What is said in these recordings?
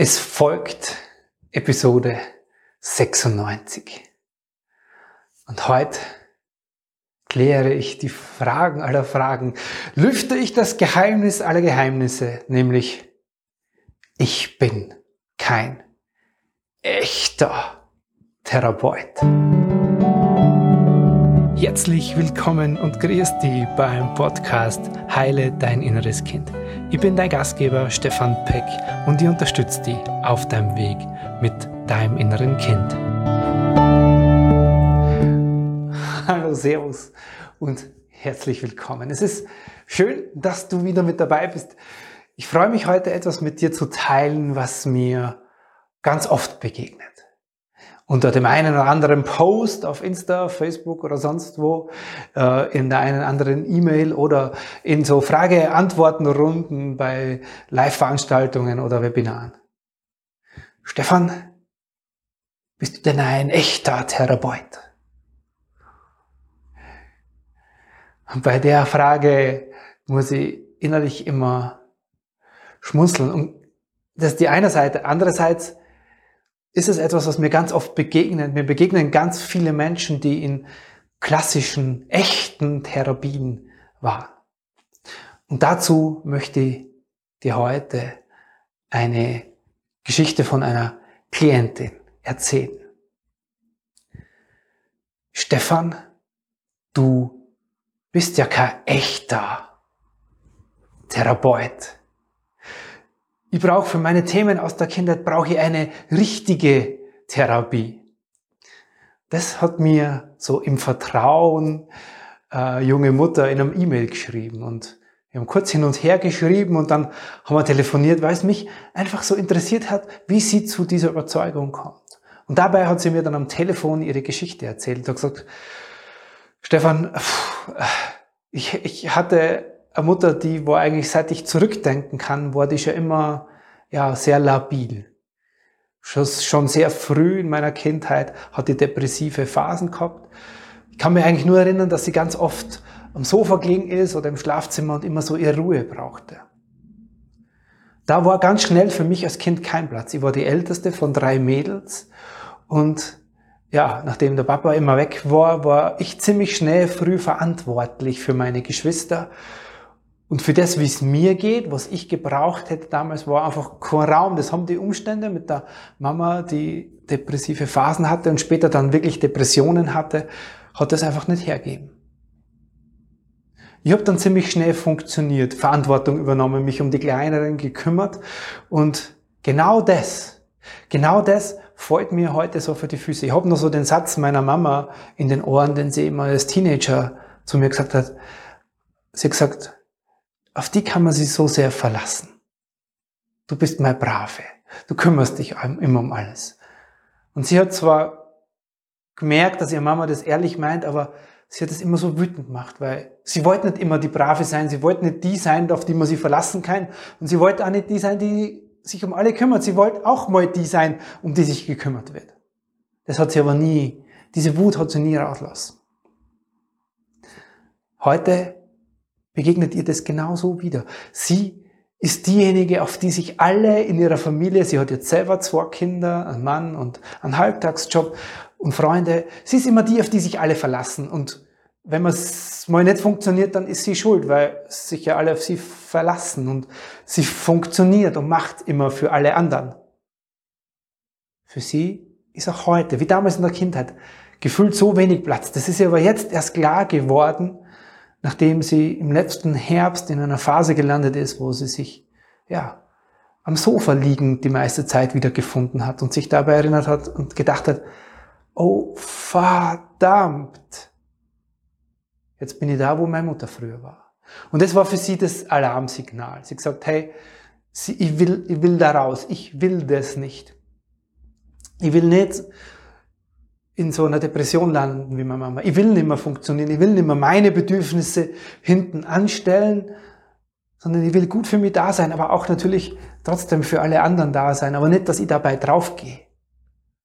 Es folgt Episode 96. Und heute kläre ich die Fragen aller Fragen, lüfte ich das Geheimnis aller Geheimnisse, nämlich ich bin kein echter Therapeut. Herzlich willkommen und grüß dich beim Podcast Heile dein inneres Kind. Ich bin dein Gastgeber Stefan Peck und ich unterstütze dich auf deinem Weg mit deinem inneren Kind. Hallo, Servus und herzlich willkommen. Es ist schön, dass du wieder mit dabei bist. Ich freue mich heute etwas mit dir zu teilen, was mir ganz oft begegnet unter dem einen oder anderen Post auf Insta, Facebook oder sonst wo, äh, in der einen oder anderen E-Mail oder in so Frage-Antworten-Runden bei Live-Veranstaltungen oder Webinaren. Stefan, bist du denn ein echter Therapeut? Und bei der Frage muss ich innerlich immer schmunzeln. Und das ist die eine Seite. Andererseits ist es etwas, was mir ganz oft begegnet. Mir begegnen ganz viele Menschen, die in klassischen, echten Therapien waren. Und dazu möchte ich dir heute eine Geschichte von einer Klientin erzählen. Stefan, du bist ja kein echter Therapeut. Ich brauche für meine Themen aus der Kindheit brauche ich eine richtige Therapie. Das hat mir so im Vertrauen äh, junge Mutter in einem E-Mail geschrieben und wir haben kurz hin und her geschrieben und dann haben wir telefoniert, weil es mich einfach so interessiert hat, wie sie zu dieser Überzeugung kommt. Und dabei hat sie mir dann am Telefon ihre Geschichte erzählt und gesagt, Stefan, ich, ich hatte eine Mutter, die, wo eigentlich seit ich zurückdenken kann, war die schon immer, ja, sehr labil. Schon, sehr früh in meiner Kindheit hat die depressive Phasen gehabt. Ich kann mich eigentlich nur erinnern, dass sie ganz oft am Sofa gelegen ist oder im Schlafzimmer und immer so ihre Ruhe brauchte. Da war ganz schnell für mich als Kind kein Platz. Ich war die älteste von drei Mädels und ja, nachdem der Papa immer weg war, war ich ziemlich schnell früh verantwortlich für meine Geschwister und für das, wie es mir geht, was ich gebraucht hätte damals, war einfach kein Raum. Das haben die Umstände mit der Mama, die depressive Phasen hatte und später dann wirklich Depressionen hatte, hat das einfach nicht hergeben. Ich habe dann ziemlich schnell funktioniert, Verantwortung übernommen, mich um die Kleineren gekümmert und genau das, genau das fällt mir heute so für die Füße. Ich habe noch so den Satz meiner Mama in den Ohren, den sie immer als Teenager zu mir gesagt hat. Sie hat gesagt, auf die kann man sich so sehr verlassen. Du bist mal Brave. Du kümmerst dich immer um alles. Und sie hat zwar gemerkt, dass ihre Mama das ehrlich meint, aber sie hat es immer so wütend gemacht, weil sie wollte nicht immer die Brave sein, sie wollte nicht die sein, auf die man sich verlassen kann und sie wollte auch nicht die sein, die sich um alle kümmert. Sie wollte auch mal die sein, um die sich gekümmert wird. Das hat sie aber nie, diese Wut hat sie nie rauslassen. Heute begegnet ihr das genauso wieder. Sie ist diejenige, auf die sich alle in ihrer Familie, sie hat jetzt selber zwei Kinder, einen Mann und einen Halbtagsjob und Freunde, sie ist immer die, auf die sich alle verlassen. Und wenn es mal nicht funktioniert, dann ist sie schuld, weil sich ja alle auf sie verlassen und sie funktioniert und macht immer für alle anderen. Für sie ist auch heute, wie damals in der Kindheit, gefühlt so wenig Platz. Das ist ihr aber jetzt erst klar geworden, nachdem sie im letzten Herbst in einer Phase gelandet ist, wo sie sich, ja, am Sofa liegend die meiste Zeit wieder gefunden hat und sich dabei erinnert hat und gedacht hat, oh verdammt, jetzt bin ich da, wo meine Mutter früher war. Und das war für sie das Alarmsignal. Sie gesagt, hey, ich will, ich will da raus, ich will das nicht. Ich will nicht in so einer Depression landen wie meine Mama. Ich will nicht mehr funktionieren, ich will nicht mehr meine Bedürfnisse hinten anstellen, sondern ich will gut für mich da sein, aber auch natürlich trotzdem für alle anderen da sein, aber nicht, dass ich dabei draufgehe.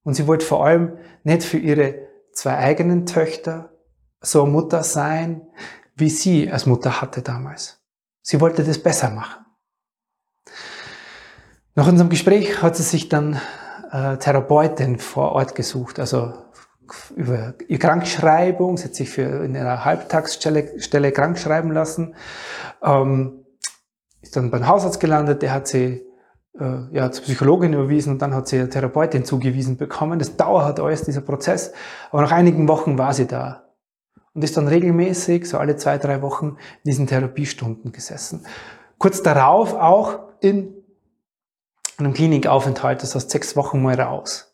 Und sie wollte vor allem nicht für ihre zwei eigenen Töchter so Mutter sein, wie sie als Mutter hatte damals. Sie wollte das besser machen. Nach unserem Gespräch hat sie sich dann äh, Therapeutin vor Ort gesucht, also über ihre Krankschreibung, sie hat sich für in einer Halbtagsstelle Stelle krank schreiben lassen, ähm, ist dann beim Hausarzt gelandet, der hat sie äh, ja, zur Psychologin überwiesen und dann hat sie eine Therapeutin zugewiesen bekommen. Das dauert alles, dieser Prozess, aber nach einigen Wochen war sie da und ist dann regelmäßig, so alle zwei, drei Wochen, in diesen Therapiestunden gesessen. Kurz darauf auch in einem Klinikaufenthalt, das heißt sechs Wochen mal raus.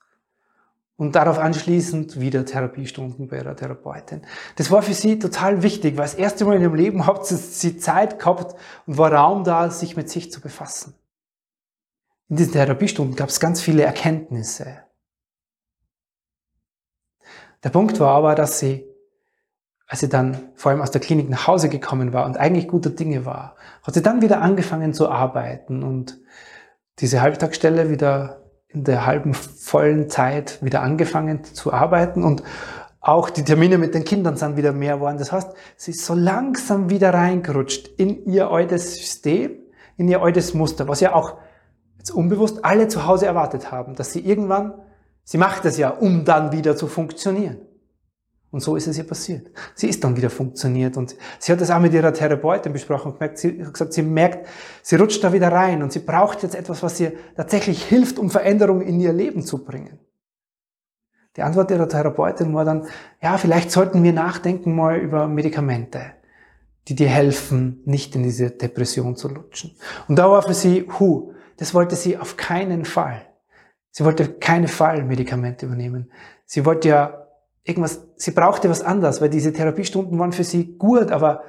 Und darauf anschließend wieder Therapiestunden bei ihrer Therapeutin. Das war für sie total wichtig, weil das erste Mal in ihrem Leben hat sie Zeit gehabt und war Raum da, sich mit sich zu befassen. In diesen Therapiestunden gab es ganz viele Erkenntnisse. Der Punkt war aber, dass sie, als sie dann vor allem aus der Klinik nach Hause gekommen war und eigentlich guter Dinge war, hat sie dann wieder angefangen zu arbeiten und diese Halbtagsstelle wieder in der halben vollen Zeit wieder angefangen zu arbeiten und auch die Termine mit den Kindern sind wieder mehr geworden. Das heißt, sie ist so langsam wieder reingerutscht in ihr altes System, in ihr altes Muster, was ja auch jetzt unbewusst alle zu Hause erwartet haben, dass sie irgendwann, sie macht es ja, um dann wieder zu funktionieren. Und so ist es ihr passiert. Sie ist dann wieder funktioniert und sie hat das auch mit ihrer Therapeutin besprochen und sie hat gesagt, sie merkt, sie rutscht da wieder rein und sie braucht jetzt etwas, was ihr tatsächlich hilft, um Veränderungen in ihr Leben zu bringen. Die Antwort ihrer Therapeutin war dann, ja, vielleicht sollten wir nachdenken mal über Medikamente, die dir helfen, nicht in diese Depression zu rutschen. Und da war für sie, hu, das wollte sie auf keinen Fall. Sie wollte keine Fallmedikamente übernehmen. Sie wollte ja irgendwas, sie brauchte was anderes, weil diese Therapiestunden waren für sie gut, aber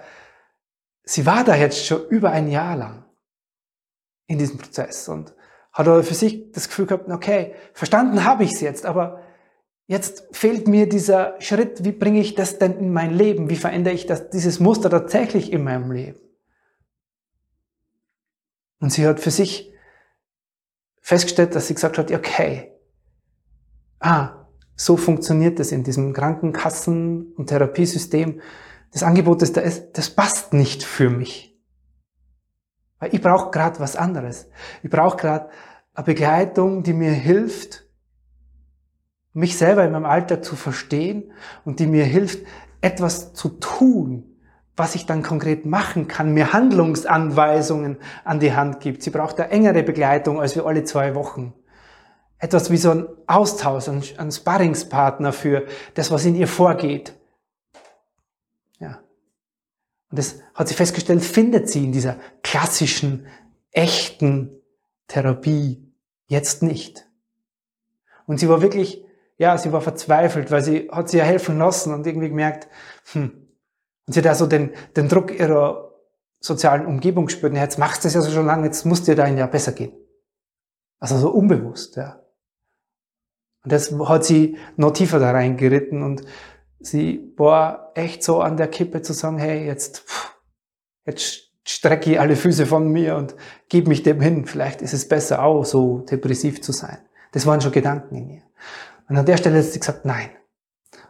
sie war da jetzt schon über ein Jahr lang in diesem Prozess und hat aber für sich das Gefühl gehabt, okay, verstanden habe ich es jetzt, aber jetzt fehlt mir dieser Schritt, wie bringe ich das denn in mein Leben? Wie verändere ich das, dieses Muster tatsächlich in meinem Leben? Und sie hat für sich festgestellt, dass sie gesagt hat, okay, ah, so funktioniert es in diesem Krankenkassen- und Therapiesystem. Das Angebot, das da ist, das passt nicht für mich. Weil ich brauche gerade was anderes. Ich brauche gerade eine Begleitung, die mir hilft, mich selber in meinem Alltag zu verstehen und die mir hilft, etwas zu tun, was ich dann konkret machen kann, mir Handlungsanweisungen an die Hand gibt. Sie braucht eine engere Begleitung als wir alle zwei Wochen etwas wie so ein Austausch, ein, ein Sparringspartner für das, was in ihr vorgeht. Ja. Und das hat sie festgestellt, findet sie in dieser klassischen, echten Therapie jetzt nicht. Und sie war wirklich, ja, sie war verzweifelt, weil sie hat sie ja helfen lassen und irgendwie gemerkt, hm, und sie hat also den, den Druck ihrer sozialen Umgebung gespürt, ja, jetzt machst du es ja so schon lange, jetzt muss dir da ja besser gehen. Also so unbewusst, ja. Und das hat sie noch tiefer da reingeritten und sie war echt so an der Kippe zu sagen, hey, jetzt, jetzt strecke ich alle Füße von mir und gib mich dem hin. Vielleicht ist es besser auch, so depressiv zu sein. Das waren schon Gedanken in ihr. Und an der Stelle hat sie gesagt, nein.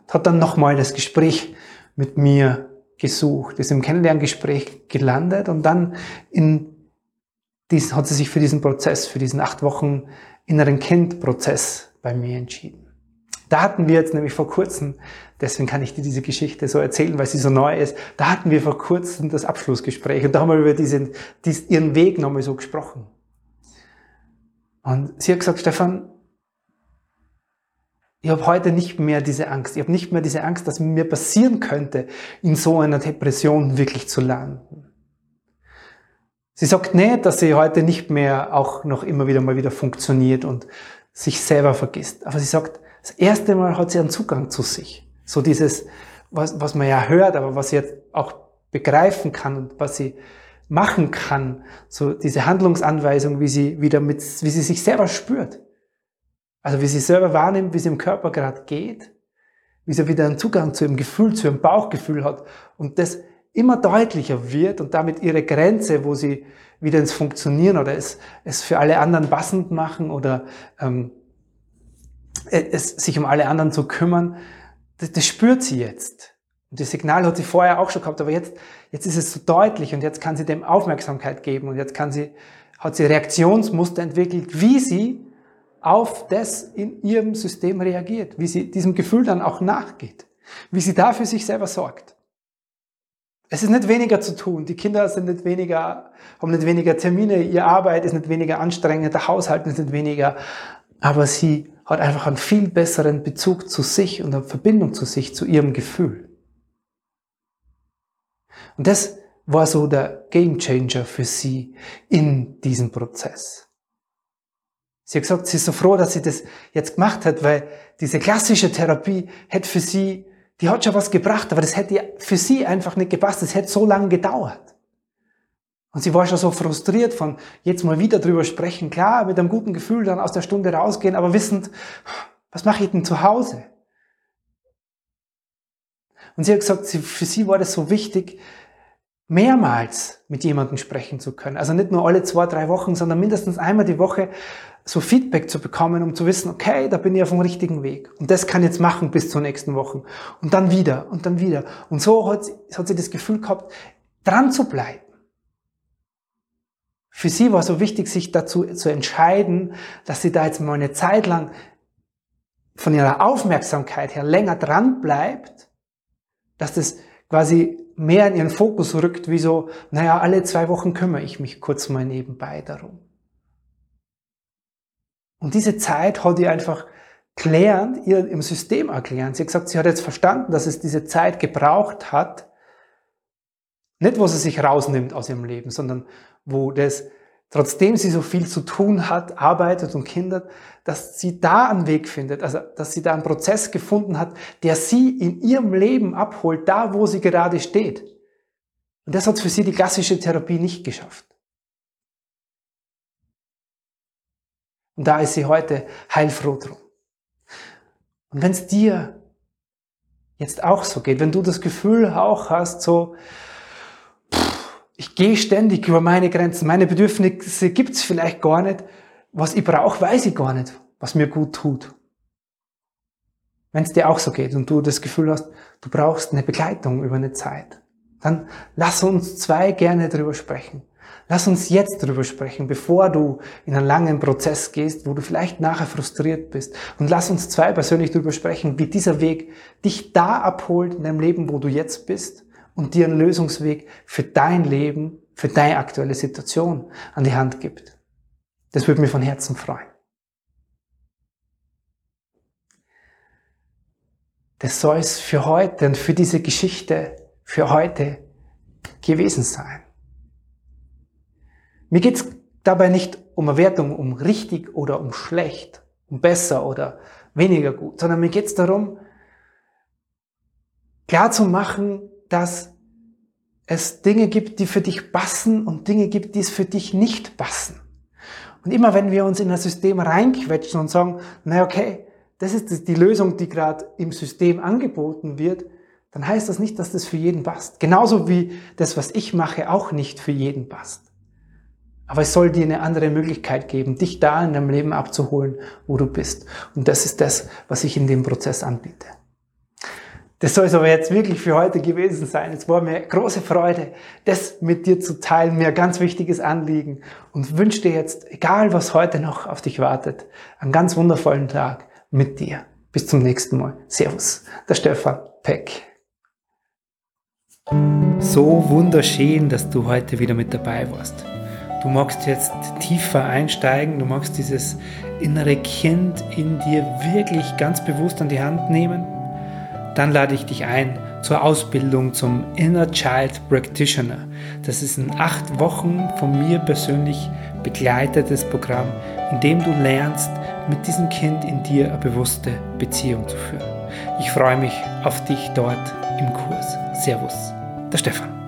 Und hat dann nochmal das Gespräch mit mir gesucht, ist im Kennenlerngespräch gelandet und dann in dies, hat sie sich für diesen Prozess, für diesen acht Wochen inneren Kindprozess bei mir entschieden. Da hatten wir jetzt nämlich vor kurzem, deswegen kann ich dir diese Geschichte so erzählen, weil sie so neu ist, da hatten wir vor kurzem das Abschlussgespräch und da haben wir über diesen, diesen ihren Weg nochmal so gesprochen. Und sie hat gesagt, Stefan, ich habe heute nicht mehr diese Angst. Ich habe nicht mehr diese Angst, dass mir passieren könnte, in so einer Depression wirklich zu landen. Sie sagt nicht, dass sie heute nicht mehr auch noch immer wieder mal wieder funktioniert und sich selber vergisst. Aber sie sagt, das erste Mal hat sie einen Zugang zu sich. So dieses, was, was man ja hört, aber was sie jetzt auch begreifen kann und was sie machen kann. So diese Handlungsanweisung, wie sie wieder mit, wie sie sich selber spürt. Also wie sie selber wahrnimmt, wie sie im Körper gerade geht, wie sie wieder einen Zugang zu ihrem Gefühl, zu ihrem Bauchgefühl hat und das immer deutlicher wird und damit ihre Grenze, wo sie wieder ins Funktionieren oder es, es für alle anderen passend machen oder ähm, es, sich um alle anderen zu kümmern, das, das spürt sie jetzt. Und das Signal hat sie vorher auch schon gehabt, aber jetzt, jetzt ist es so deutlich und jetzt kann sie dem Aufmerksamkeit geben und jetzt kann sie hat sie Reaktionsmuster entwickelt, wie sie auf das in ihrem System reagiert, wie sie diesem Gefühl dann auch nachgeht, wie sie da für sich selber sorgt. Es ist nicht weniger zu tun. Die Kinder sind nicht weniger, haben nicht weniger Termine, ihre Arbeit ist nicht weniger anstrengend, der Haushalt ist nicht weniger, aber sie hat einfach einen viel besseren Bezug zu sich und eine Verbindung zu sich, zu ihrem Gefühl. Und das war so der Gamechanger für sie in diesem Prozess. Sie hat gesagt, sie ist so froh, dass sie das jetzt gemacht hat, weil diese klassische Therapie hätte für sie, die hat schon was gebracht, aber das hätte für sie einfach nicht gepasst. Das hätte so lange gedauert. Und sie war schon so frustriert von jetzt mal wieder drüber sprechen. Klar, mit einem guten Gefühl dann aus der Stunde rausgehen, aber wissend, was mache ich denn zu Hause? Und sie hat gesagt, für sie war das so wichtig, mehrmals mit jemandem sprechen zu können. Also nicht nur alle zwei, drei Wochen, sondern mindestens einmal die Woche so Feedback zu bekommen, um zu wissen, okay, da bin ich auf dem richtigen Weg. Und das kann ich jetzt machen bis zur nächsten Woche. Und dann wieder und dann wieder. Und so hat, hat sie das Gefühl gehabt, dran zu bleiben. Für sie war so wichtig, sich dazu zu entscheiden, dass sie da jetzt mal eine Zeit lang von ihrer Aufmerksamkeit her länger dran bleibt, dass das quasi mehr in ihren Fokus rückt, wie so, naja, alle zwei Wochen kümmere ich mich kurz mal nebenbei darum. Und diese Zeit hat ihr einfach klärend, ihr im System erklären. Sie hat gesagt, sie hat jetzt verstanden, dass es diese Zeit gebraucht hat, nicht wo sie sich rausnimmt aus ihrem Leben, sondern wo das trotzdem sie so viel zu tun hat, arbeitet und Kinder, dass sie da einen Weg findet, also dass sie da einen Prozess gefunden hat, der sie in ihrem Leben abholt, da wo sie gerade steht. Und das hat für sie die klassische Therapie nicht geschafft. Und da ist sie heute heilfroh drum. Und wenn es dir jetzt auch so geht, wenn du das Gefühl auch hast, so, ich gehe ständig über meine Grenzen. Meine Bedürfnisse gibt's vielleicht gar nicht. Was ich brauche, weiß ich gar nicht, was mir gut tut. Wenn es dir auch so geht und du das Gefühl hast, du brauchst eine Begleitung über eine Zeit, dann lass uns zwei gerne drüber sprechen. Lass uns jetzt drüber sprechen, bevor du in einen langen Prozess gehst, wo du vielleicht nachher frustriert bist. Und lass uns zwei persönlich drüber sprechen, wie dieser Weg dich da abholt in deinem Leben, wo du jetzt bist und dir einen Lösungsweg für dein Leben, für deine aktuelle Situation an die Hand gibt. Das würde mich von Herzen freuen. Das soll es für heute und für diese Geschichte für heute gewesen sein. Mir geht es dabei nicht um eine Wertung, um richtig oder um schlecht, um besser oder weniger gut, sondern mir geht es darum, klar zu machen, dass es Dinge gibt, die für dich passen und Dinge gibt, die es für dich nicht passen. Und immer wenn wir uns in das System reinquetschen und sagen, na okay, das ist die Lösung, die gerade im System angeboten wird, dann heißt das nicht, dass das für jeden passt. Genauso wie das, was ich mache, auch nicht für jeden passt. Aber es soll dir eine andere Möglichkeit geben, dich da in deinem Leben abzuholen, wo du bist. Und das ist das, was ich in dem Prozess anbiete. Das soll es aber jetzt wirklich für heute gewesen sein. Es war mir große Freude, das mit dir zu teilen, mir ein ganz wichtiges Anliegen und wünsche dir jetzt, egal was heute noch auf dich wartet, einen ganz wundervollen Tag mit dir. Bis zum nächsten Mal. Servus, der Stefan Peck. So wunderschön, dass du heute wieder mit dabei warst. Du magst jetzt tiefer einsteigen, du magst dieses innere Kind in dir wirklich ganz bewusst an die Hand nehmen dann lade ich dich ein zur Ausbildung zum Inner Child Practitioner. Das ist ein acht Wochen von mir persönlich begleitetes Programm, in dem du lernst, mit diesem Kind in dir eine bewusste Beziehung zu führen. Ich freue mich auf dich dort im Kurs. Servus, der Stefan.